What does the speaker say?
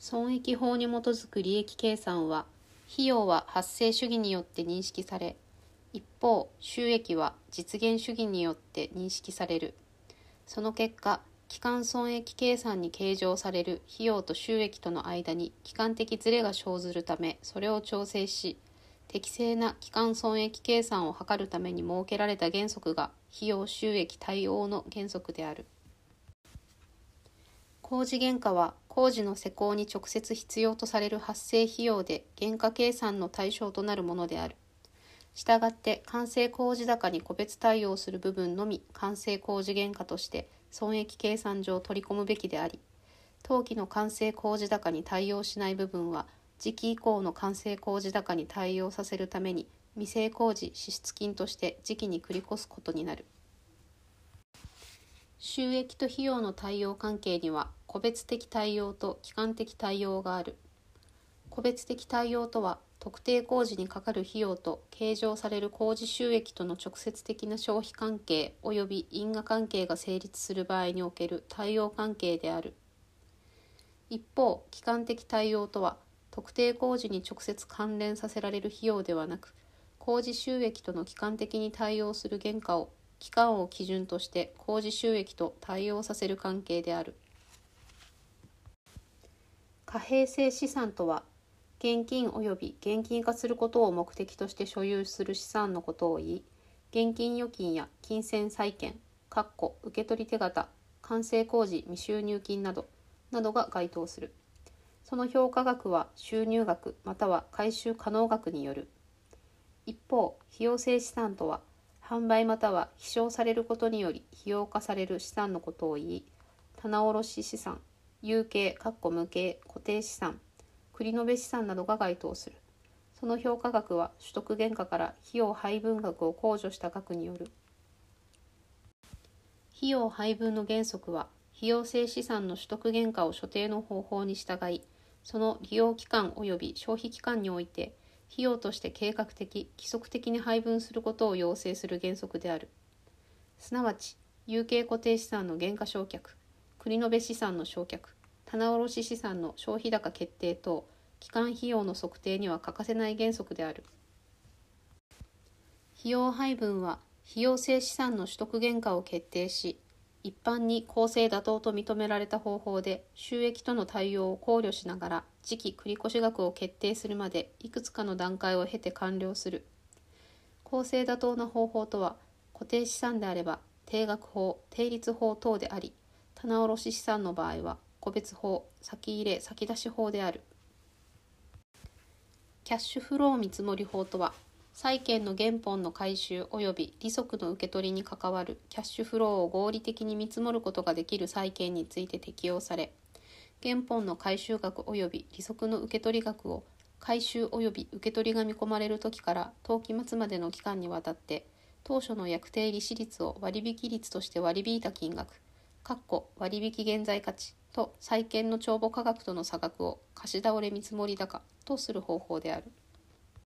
損益法に基づく利益計算は費用は発生主義によって認識され一方収益は実現主義によって認識される。その結果期間損益計算に計上される費用と収益との間に期間的ズレが生ずるためそれを調整し適正な期間損益計算を図るために設けられた原則が費用収益対応の原則である。工事原価は工事の施工に直接必要とされる発生費用で原価計算の対象となるものである。したがって完成工事高に個別対応する部分のみ完成工事原価として損益計算上取り込むべきであり当期の完成工事高に対応しない部分は時期以降の完成工事高に対応させるために未成工事支出金として時期に繰り越すことになる。収益と費用の対応関係には個別的対応と期間的対応がある。個別的対応とは特定工事にかかる費用と計上される工事収益との直接的な消費関係及び因果関係が成立する場合における対応関係である。一方期間的対応とは特定工事に直接関連させられる費用ではなく工事収益との期間的に対応する原価を期間を基準として工事収益と対応させる関係である貨幣性資産とは現金及び現金化することを目的として所有する資産のことを言い、現金預金や金銭債券、かっこ受取手形、完成工事未収入金など、などが該当する。その評価額は収入額または回収可能額による。一方、費用性資産とは、販売または飛翔されることにより費用化される資産のことを言い、棚卸資産、有形、無形、固定資産、繰延資産などが該当する。その評価額は取得原価から費用配分額を控除した額による。費用配分の原則は、費用性資産の取得原価を所定の方法に従い、その利用期間及び消費期間において、費用として計画的、規則的に配分することを要請する原則である。すなわち、有形固定資産の原価償却、繰延資産の償却、棚卸資産の消費高決定等期間費用の測定には欠かせない原則である費用配分は費用性資産の取得原価を決定し一般に公正妥当と認められた方法で収益との対応を考慮しながら時期繰越額を決定するまでいくつかの段階を経て完了する。公正妥当な方法とは固定資産であれば定額法定率法等であり棚卸資産の場合は個別法先入れ先出し法である。キャッシュフロー見積法とは債券の原本の回収及び利息の受け取りに関わるキャッシュフローを合理的に見積もることができる債券について適用され原本の回収額及び利息の受け取り額を回収及び受け取りが見込まれる時から当期末までの期間にわたって当初の約定利子率を割引率として割り引いた金額割引現在価値と債券の帳簿価格との差額を貸し倒れ見積もり高とする方法である。